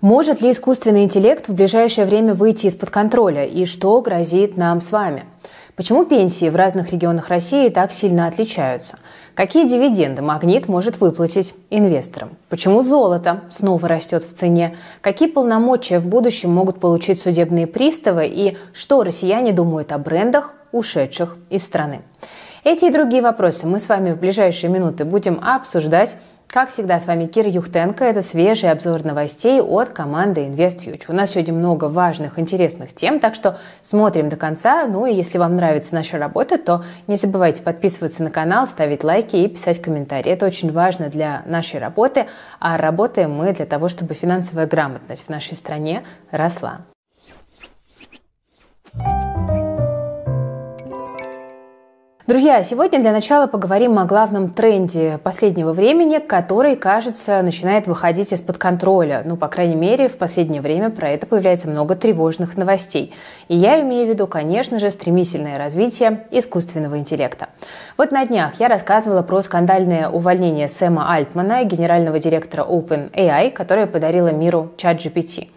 Может ли искусственный интеллект в ближайшее время выйти из-под контроля и что грозит нам с вами? Почему пенсии в разных регионах России так сильно отличаются? Какие дивиденды «Магнит» может выплатить инвесторам? Почему золото снова растет в цене? Какие полномочия в будущем могут получить судебные приставы? И что россияне думают о брендах, ушедших из страны? Эти и другие вопросы мы с вами в ближайшие минуты будем обсуждать как всегда, с вами Кира Юхтенко. Это свежий обзор новостей от команды InvestFuture. У нас сегодня много важных, интересных тем, так что смотрим до конца. Ну и если вам нравится наша работа, то не забывайте подписываться на канал, ставить лайки и писать комментарии. Это очень важно для нашей работы, а работаем мы для того, чтобы финансовая грамотность в нашей стране росла. Друзья, сегодня для начала поговорим о главном тренде последнего времени, который, кажется, начинает выходить из-под контроля. Ну, по крайней мере, в последнее время про это появляется много тревожных новостей. И я имею в виду, конечно же, стремительное развитие искусственного интеллекта. Вот на днях я рассказывала про скандальное увольнение Сэма Альтмана, генерального директора OpenAI, которое подарило миру ChatGPT.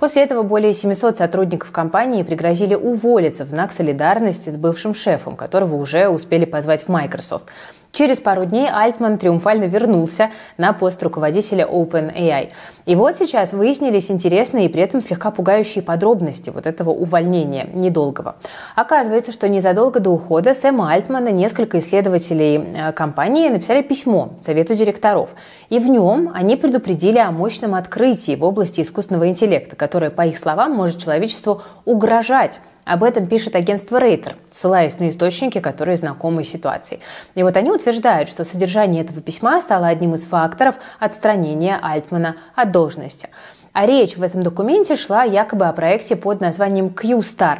После этого более 700 сотрудников компании пригрозили уволиться в знак солидарности с бывшим шефом, которого уже успели позвать в Microsoft. Через пару дней Альтман триумфально вернулся на пост руководителя OpenAI. И вот сейчас выяснились интересные и при этом слегка пугающие подробности вот этого увольнения недолгого. Оказывается, что незадолго до ухода Сэма Альтмана несколько исследователей э, компании написали письмо Совету директоров. И в нем они предупредили о мощном открытии в области искусственного интеллекта, которое, по их словам, может человечеству угрожать об этом пишет агентство Рейтер, ссылаясь на источники, которые знакомы ситуации. И вот они утверждают, что содержание этого письма стало одним из факторов отстранения Альтмана от должности. А речь в этом документе шла якобы о проекте под названием Q-Star.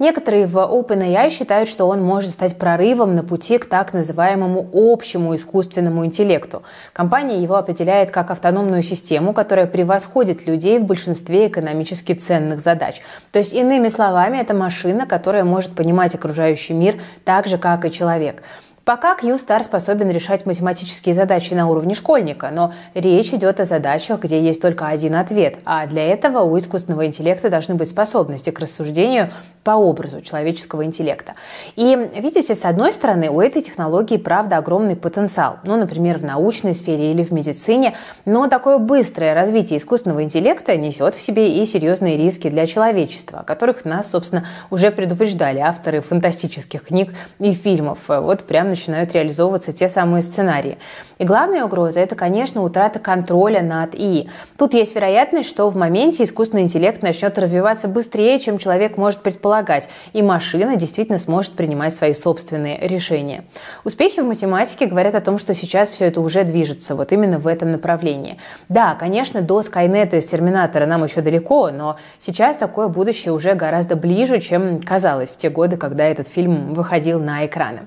Некоторые в OpenAI считают, что он может стать прорывом на пути к так называемому общему искусственному интеллекту. Компания его определяет как автономную систему, которая превосходит людей в большинстве экономически ценных задач. То есть, иными словами, это машина, которая может понимать окружающий мир так же, как и человек. Пока Q-Star способен решать математические задачи на уровне школьника, но речь идет о задачах, где есть только один ответ, а для этого у искусственного интеллекта должны быть способности к рассуждению по образу человеческого интеллекта. И видите, с одной стороны, у этой технологии, правда, огромный потенциал, ну, например, в научной сфере или в медицине, но такое быстрое развитие искусственного интеллекта несет в себе и серьезные риски для человечества, о которых нас, собственно, уже предупреждали авторы фантастических книг и фильмов. Вот прямо начинают реализовываться те самые сценарии. И главная угроза – это, конечно, утрата контроля над ИИ. Тут есть вероятность, что в моменте искусственный интеллект начнет развиваться быстрее, чем человек может предполагать, и машина действительно сможет принимать свои собственные решения. Успехи в математике говорят о том, что сейчас все это уже движется вот именно в этом направлении. Да, конечно, до Скайнета из Терминатора нам еще далеко, но сейчас такое будущее уже гораздо ближе, чем казалось в те годы, когда этот фильм выходил на экраны.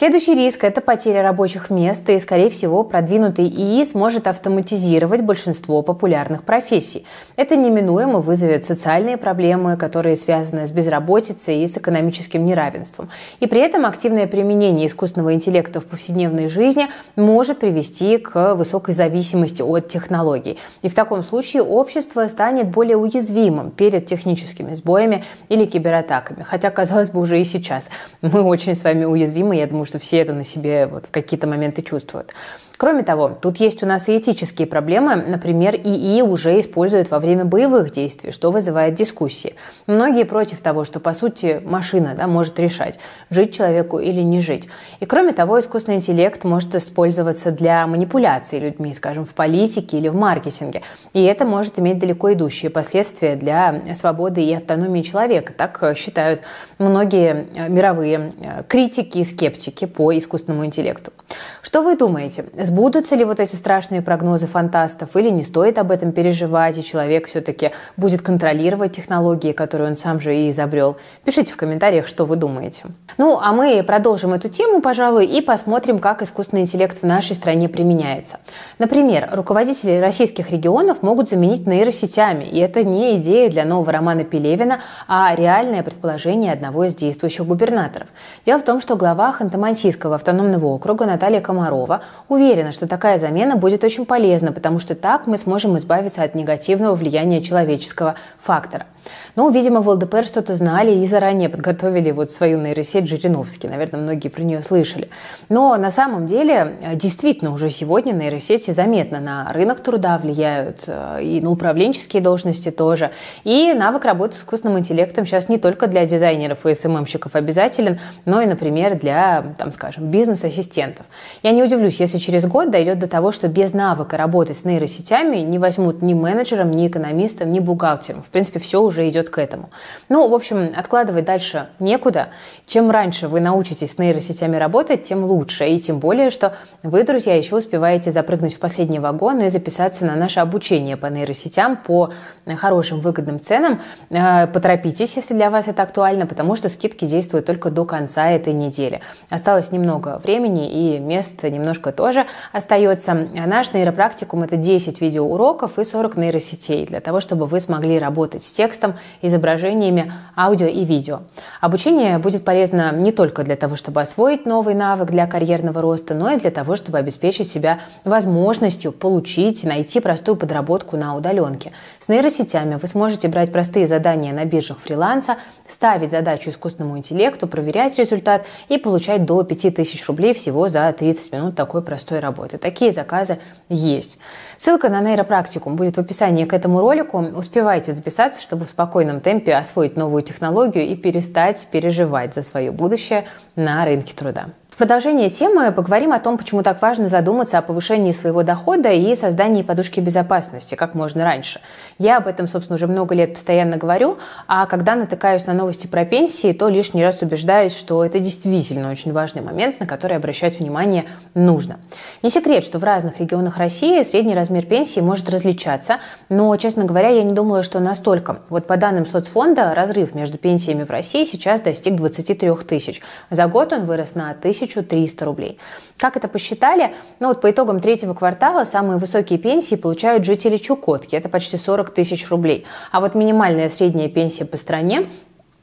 Следующий риск – это потеря рабочих мест, и, скорее всего, продвинутый ИИ сможет автоматизировать большинство популярных профессий. Это неминуемо вызовет социальные проблемы, которые связаны с безработицей и с экономическим неравенством. И при этом активное применение искусственного интеллекта в повседневной жизни может привести к высокой зависимости от технологий. И в таком случае общество станет более уязвимым перед техническими сбоями или кибератаками. Хотя, казалось бы, уже и сейчас мы очень с вами уязвимы, я думаю, что все это на себе вот в какие-то моменты чувствуют. Кроме того, тут есть у нас и этические проблемы. Например, ИИ уже используют во время боевых действий, что вызывает дискуссии. Многие против того, что, по сути, машина да, может решать, жить человеку или не жить. И кроме того, искусственный интеллект может использоваться для манипуляции людьми, скажем, в политике или в маркетинге. И это может иметь далеко идущие последствия для свободы и автономии человека. Так считают многие э, мировые э, критики и скептики по искусственному интеллекту. Что вы думаете? Сбудутся ли вот эти страшные прогнозы фантастов или не стоит об этом переживать, и человек все-таки будет контролировать технологии, которые он сам же и изобрел? Пишите в комментариях, что вы думаете. Ну, а мы продолжим эту тему, пожалуй, и посмотрим, как искусственный интеллект в нашей стране применяется. Например, руководители российских регионов могут заменить нейросетями, и это не идея для нового романа Пелевина, а реальное предположение одного из действующих губернаторов. Дело в том, что глава Ханты-Мансийского автономного округа Наталья Комарова уверена, уверена, что такая замена будет очень полезна, потому что так мы сможем избавиться от негативного влияния человеческого фактора. Ну, видимо, в ЛДПР что-то знали и заранее подготовили вот свою нейросеть Жириновский. Наверное, многие про нее слышали. Но на самом деле, э, действительно, уже сегодня нейросети заметно на рынок труда влияют, э, и на управленческие должности тоже. И навык работы с искусственным интеллектом сейчас не только для дизайнеров и СММщиков обязателен, но и, например, для, там, скажем, бизнес-ассистентов. Я не удивлюсь, если через год дойдет до того, что без навыка работать с нейросетями не возьмут ни менеджером, ни экономистом, ни бухгалтером. В принципе, все уже идет к этому. Ну, в общем, откладывать дальше некуда. Чем раньше вы научитесь с нейросетями работать, тем лучше. И тем более, что вы, друзья, еще успеваете запрыгнуть в последний вагон и записаться на наше обучение по нейросетям по хорошим выгодным ценам. Э, поторопитесь, если для вас это актуально, потому что скидки действуют только до конца этой недели. Осталось немного времени и мест немножко тоже остается. Наш нейропрактикум – это 10 видеоуроков и 40 нейросетей для того, чтобы вы смогли работать с текстом, изображениями, аудио и видео. Обучение будет полезно не только для того, чтобы освоить новый навык для карьерного роста, но и для того, чтобы обеспечить себя возможностью получить, найти простую подработку на удаленке. С нейросетями вы сможете брать простые задания на биржах фриланса, ставить задачу искусственному интеллекту, проверять результат и получать до 5000 рублей всего за 30 минут такой простой работы. Такие заказы есть. Ссылка на нейропрактикум будет в описании к этому ролику. Успевайте записаться, чтобы в спокойном темпе освоить новую технологию и перестать переживать за свое будущее на рынке труда продолжение темы поговорим о том, почему так важно задуматься о повышении своего дохода и создании подушки безопасности как можно раньше. Я об этом, собственно, уже много лет постоянно говорю, а когда натыкаюсь на новости про пенсии, то лишний раз убеждаюсь, что это действительно очень важный момент, на который обращать внимание нужно. Не секрет, что в разных регионах России средний размер пенсии может различаться, но, честно говоря, я не думала, что настолько. Вот по данным соцфонда, разрыв между пенсиями в России сейчас достиг 23 тысяч. За год он вырос на 1000 1300 рублей. Как это посчитали? Ну вот по итогам третьего квартала самые высокие пенсии получают жители Чукотки. Это почти 40 тысяч рублей. А вот минимальная средняя пенсия по стране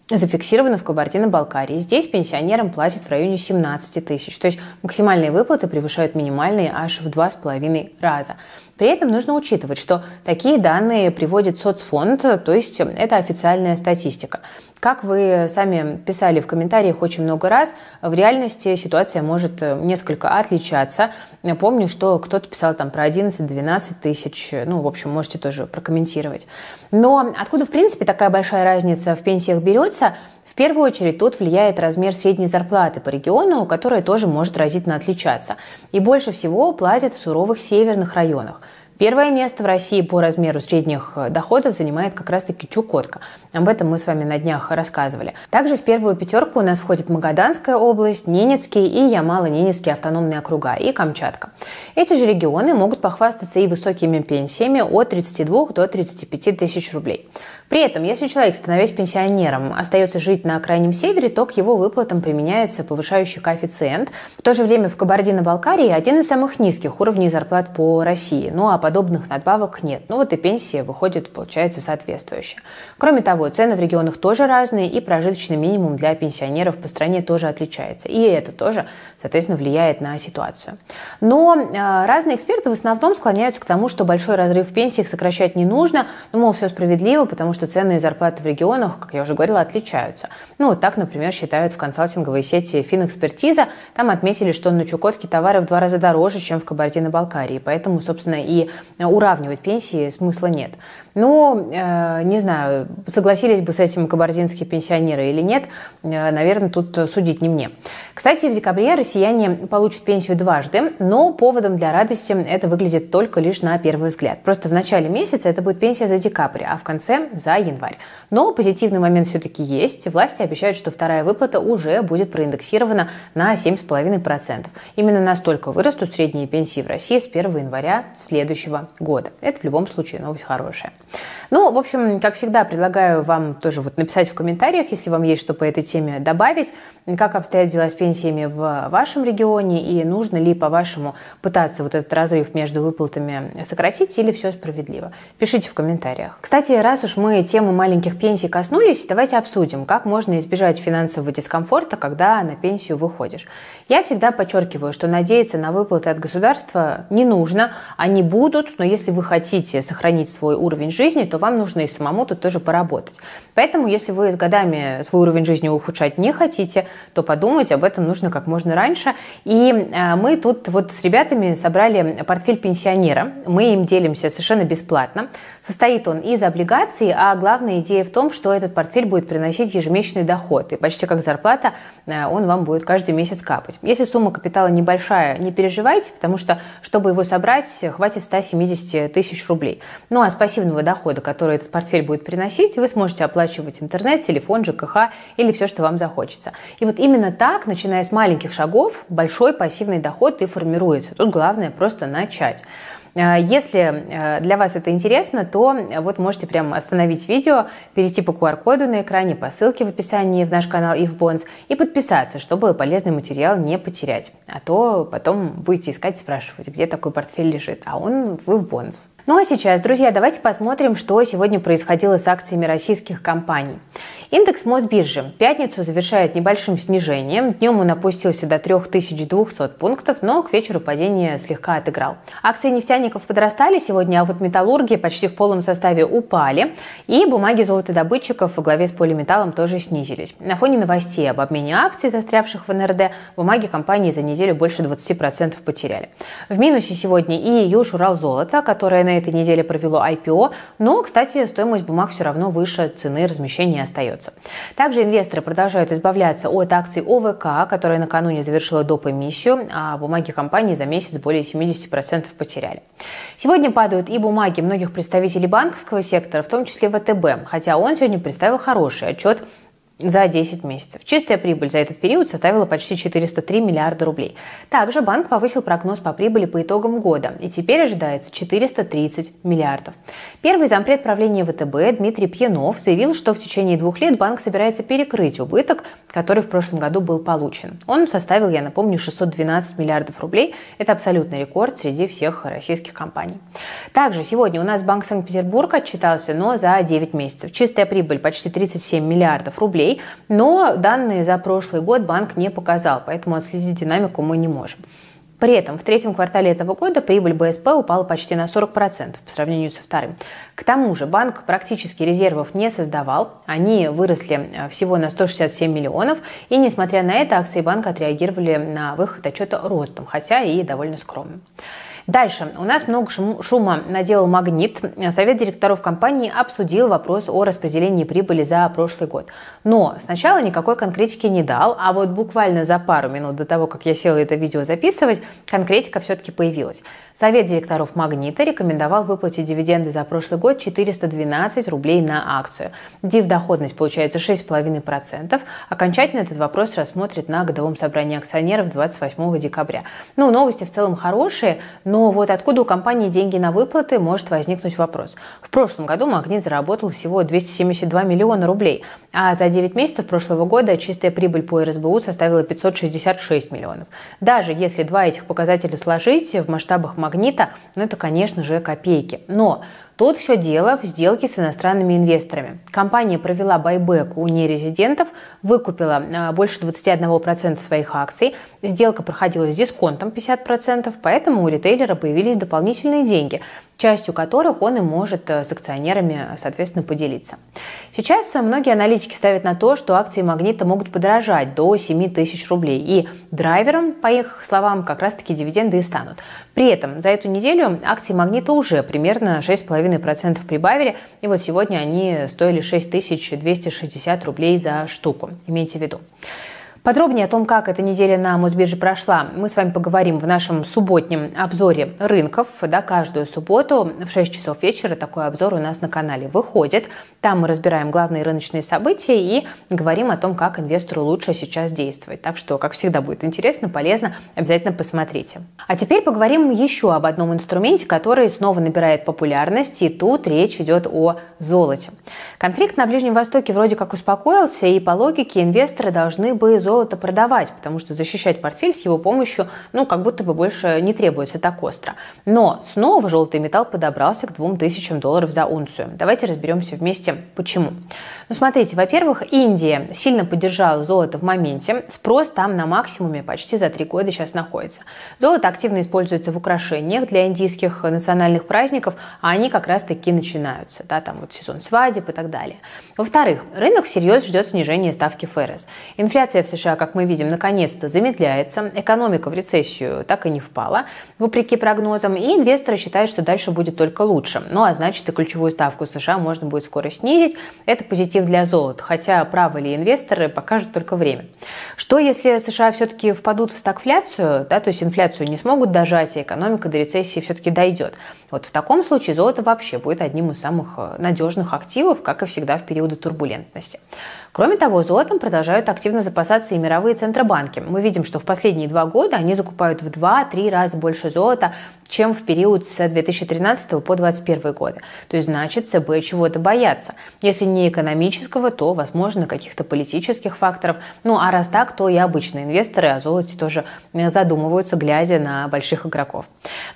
зафиксировано в Кабардино-Балкарии. Здесь пенсионерам платят в районе 17 тысяч. То есть максимальные выплаты превышают минимальные аж в два с половиной раза. При этом нужно учитывать, что такие данные приводит соцфонд, то есть это официальная статистика. Как вы сами писали в комментариях очень много раз, в реальности ситуация может несколько отличаться. Помню, что кто-то писал там про 11-12 тысяч, ну, в общем, можете тоже прокомментировать. Но откуда, в принципе, такая большая разница в пенсиях берется – первую очередь тут влияет размер средней зарплаты по региону, которая тоже может разительно отличаться. И больше всего платят в суровых северных районах. Первое место в России по размеру средних э, доходов занимает как раз-таки Чукотка. Об этом мы с вами на днях рассказывали. Также в первую пятерку у нас входит Магаданская область, Ненецкий и Ямало-Ненецкий автономные округа и Камчатка. Эти же регионы могут похвастаться и высокими пенсиями от 32 до 35 тысяч рублей. При этом, если человек, становясь пенсионером, остается жить на крайнем севере, то к его выплатам применяется повышающий коэффициент. В то же время в Кабардино-Балкарии один из самых низких уровней зарплат по России. Ну а подобных надбавок нет. Ну вот и пенсия выходит, получается, соответствующая. Кроме того, цены в регионах тоже разные, и прожиточный минимум для пенсионеров по стране тоже отличается. И это тоже, соответственно, влияет на ситуацию. Но э, разные эксперты в основном склоняются к тому, что большой разрыв в пенсиях сокращать не нужно. Ну, мол, все справедливо, потому что цены и зарплаты в регионах, как я уже говорила, отличаются. Ну, вот так, например, считают в консалтинговой сети Финэкспертиза. Там отметили, что на Чукотке товары в два раза дороже, чем в Кабардино-Балкарии. Поэтому, собственно, и уравнивать пенсии смысла нет. Ну, э, не знаю, согласились бы с этим кабардинские пенсионеры или нет, э, наверное, тут судить не мне. Кстати, в декабре россияне получат пенсию дважды, но поводом для радости это выглядит только лишь на первый взгляд. Просто в начале месяца это будет пенсия за декабрь, а в конце за январь. Но позитивный момент все-таки есть. Власти обещают, что вторая выплата уже будет проиндексирована на 7,5%. Именно настолько вырастут средние пенсии в России с 1 января следующего года. Это в любом случае новость хорошая. Ну, в общем, как всегда, предлагаю вам тоже вот написать в комментариях, если вам есть что по этой теме добавить, как обстоят дела с пенсиями в вашем регионе и нужно ли, по-вашему, пытаться вот этот разрыв между выплатами сократить или все справедливо. Пишите в комментариях. Кстати, раз уж мы темы маленьких пенсий коснулись, давайте обсудим, как можно избежать финансового дискомфорта, когда на пенсию выходишь. Я всегда подчеркиваю, что надеяться на выплаты от государства не нужно, они будут, но если вы хотите сохранить свой уровень жизни, то вам нужно и самому тут тоже поработать. Поэтому, если вы с годами свой уровень жизни ухудшать не хотите, то подумать об этом нужно как можно раньше. И э, мы тут вот с ребятами собрали портфель пенсионера. Мы им делимся совершенно бесплатно. Состоит он из облигаций, а главная идея в том, что этот портфель будет приносить ежемесячный доход. И почти как зарплата э, он вам будет каждый месяц капать. Если сумма капитала небольшая, не переживайте, потому что, чтобы его собрать, хватит 170 тысяч рублей. Ну а с пассивного дохода, который этот портфель будет приносить, вы сможете оплачивать интернет, телефон, ЖКХ или все, что вам захочется. И вот именно так, начиная с маленьких шагов, большой пассивный доход и формируется. Тут главное просто начать. Э, если э, для вас это интересно, то вот можете прямо остановить видео, перейти по QR-коду на экране, по ссылке в описании в наш канал и Bonds и подписаться, чтобы полезный материал не потерять. А то потом будете искать, спрашивать, где такой портфель лежит, а он в Bonds. Ну а сейчас, друзья, давайте посмотрим, что сегодня происходило с акциями российских компаний. Индекс Мосбиржи в пятницу завершает небольшим снижением. Днем он опустился до 3200 пунктов, но к вечеру падение слегка отыграл. Акции нефтяников подрастали сегодня, а вот металлурги почти в полном составе упали. И бумаги золотодобытчиков во главе с полиметаллом тоже снизились. На фоне новостей об обмене акций, застрявших в НРД, бумаги компании за неделю больше 20% потеряли. В минусе сегодня и Юж Урал Золото, которое на этой неделе провело IPO, но, кстати, стоимость бумаг все равно выше цены размещения остается. Также инвесторы продолжают избавляться от акций ОВК, которая накануне завершила доп. эмиссию, а бумаги компании за месяц более 70% потеряли. Сегодня падают и бумаги многих представителей банковского сектора, в том числе ВТБ, хотя он сегодня представил хороший отчет за 10 месяцев. Чистая прибыль за этот период составила почти 403 миллиарда рублей. Также банк повысил прогноз по прибыли по итогам года, и теперь ожидается 430 миллиардов. Первый зампред правления ВТБ Дмитрий Пьянов заявил, что в течение двух лет банк собирается перекрыть убыток, который в прошлом году был получен. Он составил, я напомню, 612 миллиардов рублей. Это абсолютный рекорд среди всех российских компаний. Также сегодня у нас Банк Санкт-Петербург отчитался, но за 9 месяцев. Чистая прибыль почти 37 миллиардов рублей рублей, но данные за прошлый год банк не показал, поэтому отследить динамику мы не можем. При этом в третьем квартале этого года прибыль БСП упала почти на 40% по сравнению со вторым. К тому же банк практически резервов не создавал, они выросли э, всего на 167 миллионов, и несмотря на это акции банка отреагировали на выход отчета ростом, хотя и довольно скромным. Дальше. У нас много шума наделал «Магнит». Совет директоров компании обсудил вопрос о распределении прибыли за прошлый год. Но сначала никакой конкретики не дал, а вот буквально за пару минут до того, как я села это видео записывать, конкретика все-таки появилась. Совет директоров «Магнита» рекомендовал выплатить дивиденды за прошлый год 412 рублей на акцию. Див-доходность получается 6,5%. Окончательно этот вопрос рассмотрит на годовом собрании акционеров 28 декабря. Ну, новости в целом хорошие, но вот откуда у компании деньги на выплаты, может возникнуть вопрос. В прошлом году «Магнит» заработал всего 272 миллиона рублей, а за 9 месяцев прошлого года чистая прибыль по РСБУ составила 566 миллионов. Даже если два этих показателя сложить в масштабах магнита, ну это, конечно же, копейки. Но Тут все дело в сделке с иностранными инвесторами. Компания провела байбек у нерезидентов, выкупила а, больше 21% своих акций. Сделка проходила с дисконтом 50%, поэтому у ритейлера появились дополнительные деньги частью которых он и может э, с акционерами, соответственно, поделиться. Сейчас многие аналитики ставят на то, что акции «Магнита» могут подорожать до 7 тысяч рублей, и драйвером, по их словам, как раз-таки дивиденды и станут. При этом за эту неделю акции «Магнита» уже примерно 6,5% прибавили, и вот сегодня они стоили 6260 рублей за штуку, имейте в виду. Подробнее о том, как эта неделя на Мосбирже прошла, мы с вами поговорим в нашем субботнем обзоре рынков. Да, каждую субботу в 6 часов вечера такой обзор у нас на канале выходит. Там мы разбираем главные рыночные события и говорим о том, как инвестору лучше сейчас действовать. Так что, как всегда, будет интересно, полезно, обязательно посмотрите. А теперь поговорим еще об одном инструменте, который снова набирает популярность, и тут речь идет о золоте. Конфликт на Ближнем Востоке вроде как успокоился, и по логике инвесторы должны бы золото золото продавать, потому что защищать портфель с его помощью, ну, как будто бы больше не требуется так остро. Но снова золотый металл подобрался к 2000 долларов за унцию. Давайте разберемся вместе, почему. Ну, смотрите, во-первых, Индия сильно поддержала золото в моменте. Спрос там на максимуме почти за три года сейчас находится. Золото активно используется в украшениях для индийских национальных праздников, а они как раз-таки начинаются. Да, там вот сезон свадеб и так далее. Во-вторых, рынок всерьез ждет снижения ставки ФРС. Инфляция в США США, как мы видим, наконец-то замедляется, экономика в рецессию так и не впала, вопреки прогнозам, и инвесторы считают, что дальше будет только лучше. Ну а значит и ключевую ставку США можно будет скоро снизить. Это позитив для золота, хотя правы ли инвесторы, покажет только время. Что если США все-таки впадут в стагфляцию, да, то есть инфляцию не смогут дожать, и экономика до рецессии все-таки дойдет? Вот в таком случае золото вообще будет одним из самых э, надежных активов, как и всегда в периоды турбулентности. Кроме того, золотом продолжают активно запасаться и мировые центробанки. Мы видим, что в последние два года они закупают в 2-3 раза больше золота, чем в период с 2013 по 2021 годы. То есть, значит, ЦБ чего-то боятся. Если не экономического, то, возможно, каких-то политических факторов. Ну, а раз так, то и обычные инвесторы о золоте тоже задумываются, глядя на больших игроков.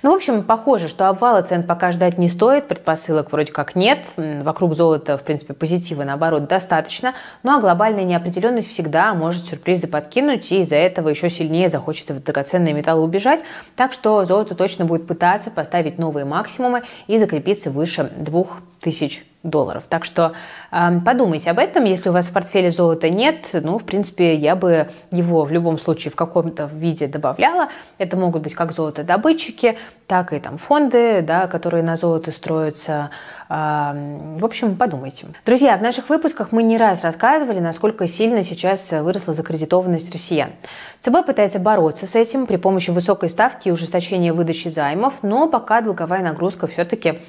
Ну, в общем, похоже, что обвала цен пока ждать не стоит, предпосылок вроде как нет. Вокруг золота, в принципе, позитива, наоборот, достаточно. Ну, а глобальная неопределенность всегда может сюрпризы подкинуть, и из-за этого еще сильнее захочется в драгоценные металлы убежать. Так что золото точно будет пытаться поставить новые максимумы и закрепиться выше 2000 долларов. Так что э, подумайте об этом. Если у вас в портфеле золота нет, ну, в принципе, я бы его в любом случае в каком-то виде добавляла. Это могут быть как золотодобытчики, так и там фонды, да, которые на золото строятся. Э, в общем, подумайте. Друзья, в наших выпусках мы не раз рассказывали, насколько сильно сейчас выросла закредитованность россиян. ЦБ пытается бороться с этим при помощи высокой ставки и ужесточения выдачи займов, но пока долговая нагрузка все-таки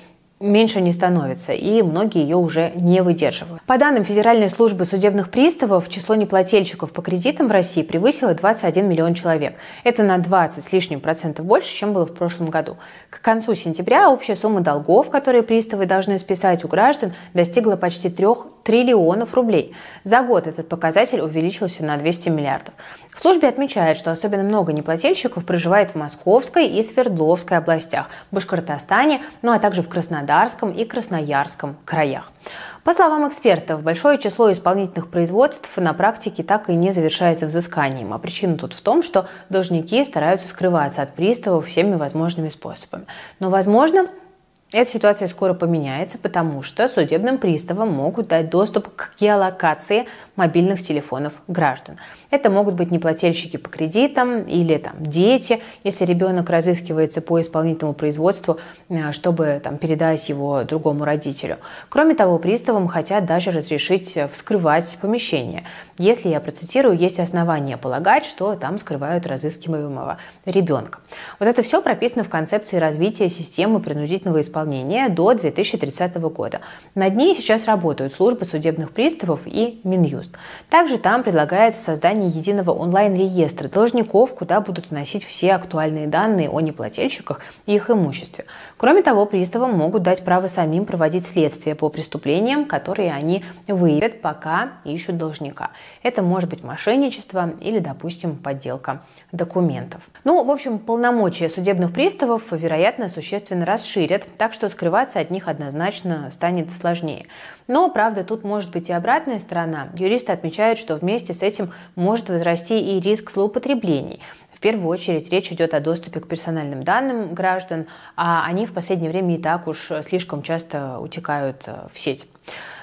меньше не становится, и многие ее уже не выдерживают. По данным Федеральной службы судебных приставов, число неплательщиков по кредитам в России превысило 21 миллион человек. Это на 20 с лишним процентов больше, чем было в прошлом году. К концу сентября общая сумма долгов, которые приставы должны списать у граждан, достигла почти 3 триллионов рублей. За год этот показатель увеличился на 200 миллиардов. В службе отмечают, что особенно много неплательщиков проживает в Московской и Свердловской областях, Башкортостане, ну а также в Краснодарском и Красноярском краях. По словам экспертов, большое число исполнительных производств на практике так и не завершается взысканием. А причина тут в том, что должники стараются скрываться от приставов всеми возможными способами. Но, возможно, эта ситуация скоро поменяется, потому что судебным приставам могут дать доступ к геолокации мобильных телефонов граждан. Это могут быть неплательщики по кредитам или там, дети, если ребенок разыскивается по исполнительному производству, э, чтобы там, передать его другому родителю. Кроме того, приставам хотят даже разрешить вскрывать помещение. Если я процитирую, есть основания полагать, что там скрывают разыскиваемого ребенка. Вот это все прописано в концепции развития системы принудительного исполнения до 2030 года. Над ней сейчас работают службы судебных приставов и Минюст. Также там предлагается создание единого онлайн-реестра должников, куда будут вносить все актуальные данные о неплательщиках и их имуществе. Кроме того, приставам могут дать право самим проводить следствие по преступлениям, которые они выявят, пока ищут должника. Это может быть мошенничество или, допустим, подделка документов. Ну, в общем, полномочия судебных приставов, вероятно, существенно расширят, так что скрываться от них однозначно станет сложнее. Но, правда, тут может быть и обратная сторона. Юристы отмечают, что вместе с этим может возрасти и риск злоупотреблений. В первую очередь речь идет о доступе к персональным данным граждан, а они в последнее время и так уж слишком часто утекают э, в сеть.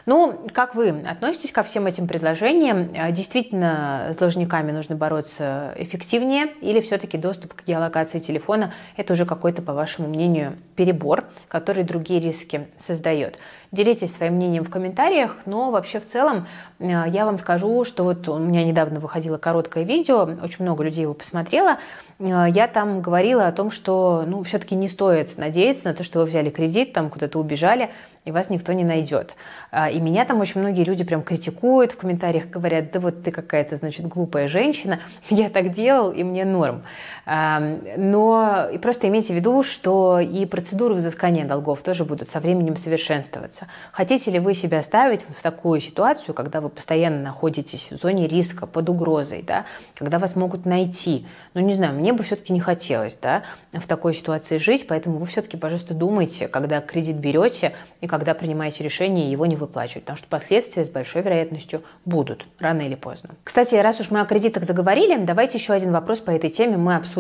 Ну, как вы относитесь ко всем этим предложениям? А, действительно, с должниками нужно бороться эффективнее или все-таки доступ к геолокации телефона – это уже какой-то, по вашему мнению, перебор, который другие риски создает? Делитесь своим мнением в комментариях, но вообще в целом а, я вам скажу, что вот у меня недавно выходило короткое видео, очень много людей его посмотрело, а, я там говорила о том, что ну, все-таки не стоит надеяться на то, что вы взяли кредит, там куда-то убежали, и вас никто не найдет. А, и меня там очень многие люди прям критикуют в комментариях, говорят, да вот ты какая-то, значит, глупая женщина, я так делал, и мне норм. Но и просто имейте в виду, что и процедуры взыскания долгов тоже будут со временем совершенствоваться. Хотите ли вы себя ставить в такую ситуацию, когда вы постоянно находитесь в зоне риска, под угрозой, да, когда вас могут найти? Ну, не знаю, мне бы все-таки не хотелось да, в такой ситуации жить, поэтому вы все-таки, пожалуйста, думайте, когда кредит берете и когда принимаете решение его не выплачивать, потому что последствия с большой вероятностью будут рано или поздно. Кстати, раз уж мы о кредитах заговорили, давайте еще один вопрос по этой теме мы обсудим.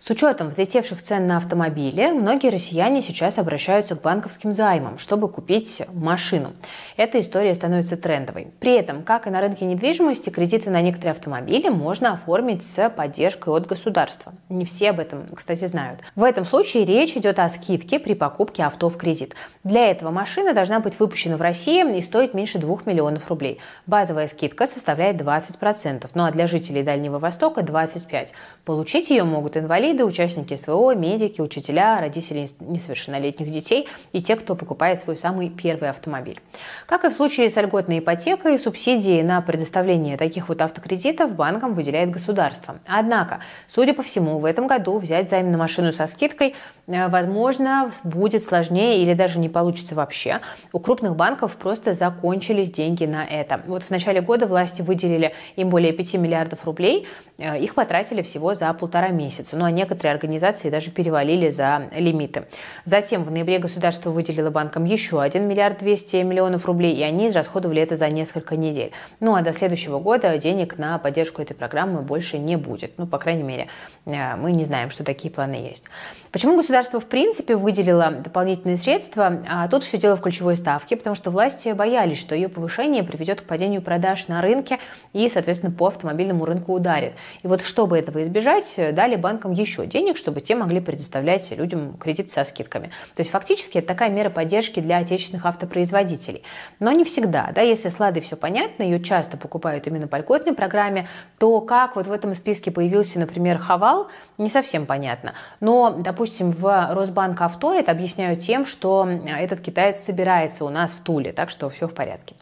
С учетом взлетевших цен на автомобили, многие россияне сейчас обращаются к банковским займам, чтобы купить машину. Эта история становится трендовой. При этом, как и на рынке недвижимости, кредиты на некоторые автомобили можно оформить с поддержкой от государства. Не все об этом, кстати, знают. В этом случае речь идет о скидке при покупке авто в кредит. Для этого машина должна быть выпущена в России и стоить меньше 2 миллионов рублей. Базовая скидка составляет 20%, ну а для жителей Дальнего Востока 25%. Получить ее могут инвалиды, участники СВО, медики, учителя, родители несовершеннолетних детей и те, кто покупает свой самый первый автомобиль. Как и в случае с льготной ипотекой, субсидии на предоставление таких вот автокредитов банкам выделяет государство. Однако, судя по всему, в этом году взять займ на машину со скидкой Э, возможно, будет сложнее или даже не получится вообще. У крупных банков просто закончились деньги на это. Вот в начале года власти выделили им более 5 миллиардов рублей, их потратили всего за полтора месяца. Ну а некоторые организации даже перевалили за лимиты. Затем в ноябре государство выделило банкам еще 1 миллиард 200 миллионов рублей, и они израсходовали это за несколько недель. Ну а до следующего года денег на поддержку этой программы больше не будет. Ну, по крайней мере, э, мы не знаем, что такие планы есть. Почему государство в принципе выделило дополнительные средства, а тут все дело в ключевой ставке, потому что власти боялись, что ее повышение приведет к падению продаж на рынке и, соответственно, по автомобильному рынку ударит. И вот чтобы этого избежать, дали банкам еще денег, чтобы те могли предоставлять людям кредит со скидками. То есть фактически это такая мера поддержки для отечественных автопроизводителей. Но не всегда. Да, если с Ладой все понятно, ее часто покупают именно по льготной программе, то как вот в этом списке появился, например, Хавал, не совсем понятно. Но, допустим, в Росбанк Авто это объясняют тем, что этот китаец собирается у нас в Туле, так что все в порядке.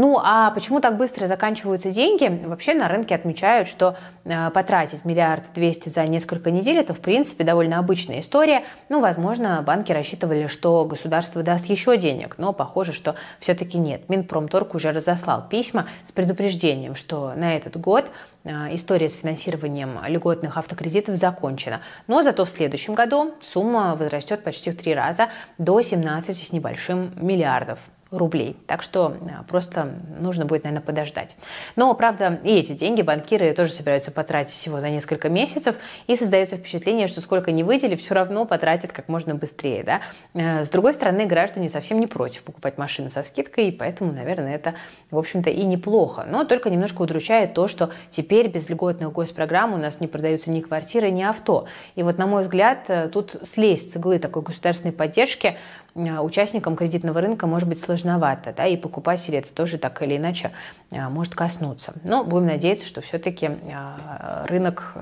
Ну а почему так быстро заканчиваются деньги? Вообще на рынке отмечают, что э, потратить миллиард двести за несколько недель это в принципе довольно обычная история. Ну, возможно, банки рассчитывали, что государство даст еще денег, но похоже, что все-таки нет. Минпромторг уже разослал письма с предупреждением, что на этот год э, история с финансированием льготных автокредитов закончена. Но зато в следующем году сумма возрастет почти в три раза до 17 с небольшим миллиардов рублей. Так что э, просто нужно будет, наверное, подождать. Но, правда, и эти деньги банкиры тоже собираются потратить всего за несколько месяцев, и создается впечатление, что сколько не выделили, все равно потратят как можно быстрее. Да? Э, с другой стороны, граждане совсем не против покупать машины со скидкой, и поэтому, наверное, это, в общем-то, и неплохо. Но только немножко удручает то, что теперь без льготных госпрограмм у нас не продаются ни квартиры, ни авто. И вот, на мой взгляд, э, тут слезть с иглы такой государственной поддержки участникам кредитного рынка может быть сложновато, да, и покупатели это тоже так или иначе э, может коснуться. Но будем надеяться, что все-таки э, рынок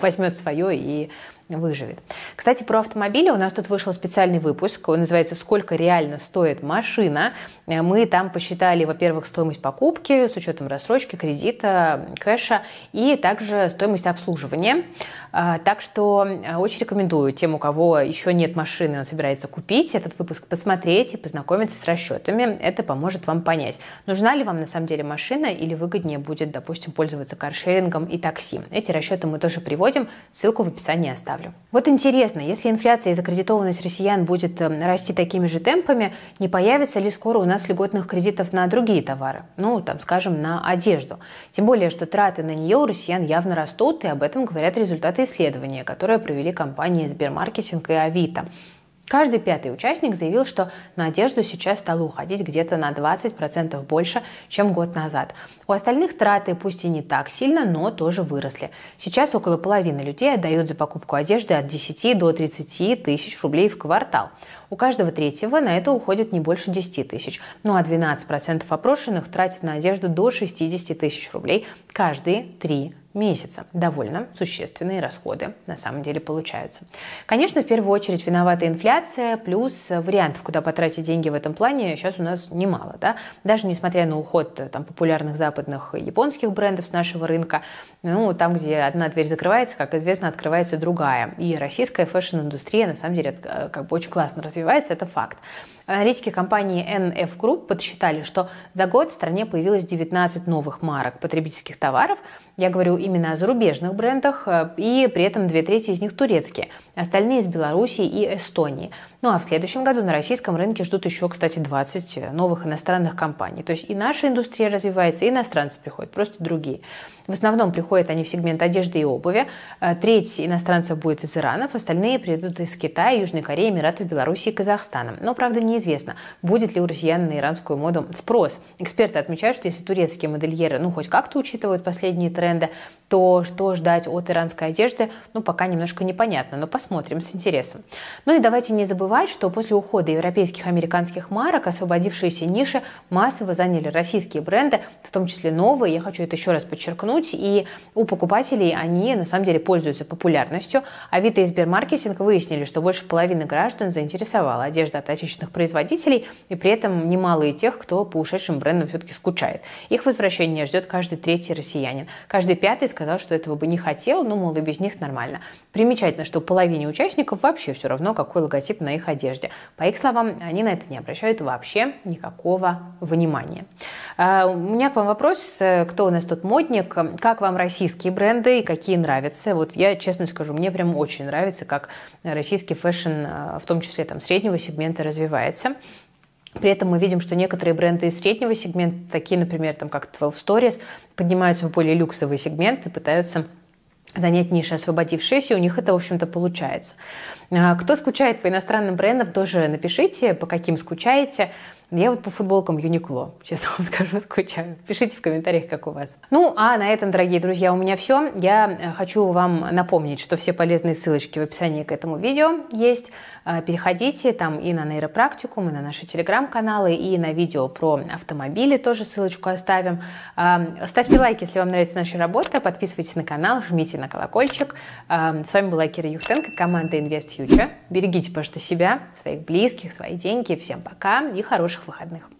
возьмет свое и выживет. Кстати, про автомобили у нас тут вышел специальный выпуск, он называется «Сколько реально стоит машина?». Мы там посчитали, во-первых, стоимость покупки с учетом рассрочки, кредита, кэша и также стоимость обслуживания. А, так что очень рекомендую тем, у кого еще нет машины, он собирается купить этот выпуск, посмотреть и познакомиться с расчетами. Это поможет вам понять, нужна ли вам на самом деле машина или выгоднее будет, допустим, пользоваться каршерингом и такси. Эти расчеты мы тоже приводим, ссылку в описании оставлю оставлю. Вот интересно, если инфляция и закредитованность россиян будет э, расти такими же темпами, не появится ли скоро у нас льготных кредитов на другие товары? Ну, там, скажем, на одежду. Тем более, что траты на нее у россиян явно растут, и об этом говорят результаты исследования, которые провели компании Сбермаркетинг и Авито. Каждый пятый участник заявил, что на одежду сейчас стало уходить где-то на 20% больше, чем год назад. У остальных траты пусть и не так сильно, но тоже выросли. Сейчас около половины людей отдают за покупку одежды от 10 до 30 тысяч рублей в квартал. У каждого третьего на это уходит не больше 10 тысяч. Ну а 12% опрошенных тратят на одежду до 60 тысяч рублей каждые три месяца. Довольно существенные расходы на самом деле получаются. Конечно, в первую очередь виновата инфляция, плюс вариантов, куда потратить деньги в этом плане, сейчас у нас немало. Да? Даже несмотря на уход там, популярных западных и японских брендов с нашего рынка, ну, там, где одна дверь закрывается, как известно, открывается другая. И российская fashion-индустрия, на самом деле, как бы очень классно развивается, это факт. Аналитики компании NF Group подсчитали, что за год в стране появилось 19 новых марок потребительских товаров. Я говорю именно о зарубежных брендах, э, и при этом две трети из них турецкие, остальные из Белоруссии и Эстонии. Ну а в следующем году на российском рынке ждут еще, кстати, 20 новых иностранных компаний. То есть и наша индустрия развивается, и иностранцы приходят, просто другие. В основном приходят они в сегмент одежды и обуви. Э, треть иностранцев будет из Ирана, остальные придут из Китая, Южной Кореи, Эмиратов, Беларуси и Казахстана. Но, правда, неизвестно, будет ли у россиян на иранскую моду спрос. Эксперты отмечают, что если турецкие модельеры ну, хоть как-то учитывают последние тренды, то что ждать от иранской одежды, ну, пока немножко непонятно, но посмотрим с интересом. Ну и давайте не забывать, что после ухода европейских и американских марок освободившиеся ниши массово заняли российские бренды, в том числе новые, я хочу это еще раз подчеркнуть, и у покупателей они на самом деле пользуются популярностью. Авито и Сбермаркетинг выяснили, что больше половины граждан заинтересовала одежда от отечественных производителей, и при этом немало и тех, кто по ушедшим брендам все-таки скучает. Их возвращение ждет каждый третий россиянин. Каждый пятый сказал, что этого бы не хотел, но, мол, и без них нормально. Примечательно, что половине участников вообще все равно, какой логотип на их одежде. По их словам, они на это не обращают вообще никакого внимания. А, у меня к вам вопрос, кто у нас тут модник, как вам российские бренды и какие нравятся? Вот я честно скажу, мне прям очень нравится, как российский fashion, а, в том числе там среднего сегмента, развивается. При этом мы видим, что некоторые бренды из среднего сегмента, такие, например, там, как 12 Stories, поднимаются в более люксовый сегмент и пытаются занять ниши, освободившиеся, у них это, в общем-то, получается. А, кто скучает по иностранным брендам, тоже напишите, по каким скучаете. Я вот по футболкам Юникло, честно вам скажу, скучаю. Пишите в комментариях, как у вас. Ну, а на этом, дорогие друзья, у меня все. Я э, хочу вам напомнить, что все полезные ссылочки в описании к этому видео есть. Э, переходите там и на нейропрактикум, и на наши телеграм-каналы, и на видео про автомобили тоже ссылочку оставим. Э, ставьте лайк, если вам нравится наша работа, подписывайтесь на канал, жмите на колокольчик. С вами была Кира Юхтенко, команда Invest Future. Берегите, пожалуйста, себя, своих близких, свои деньги. Всем пока и хороших выходных.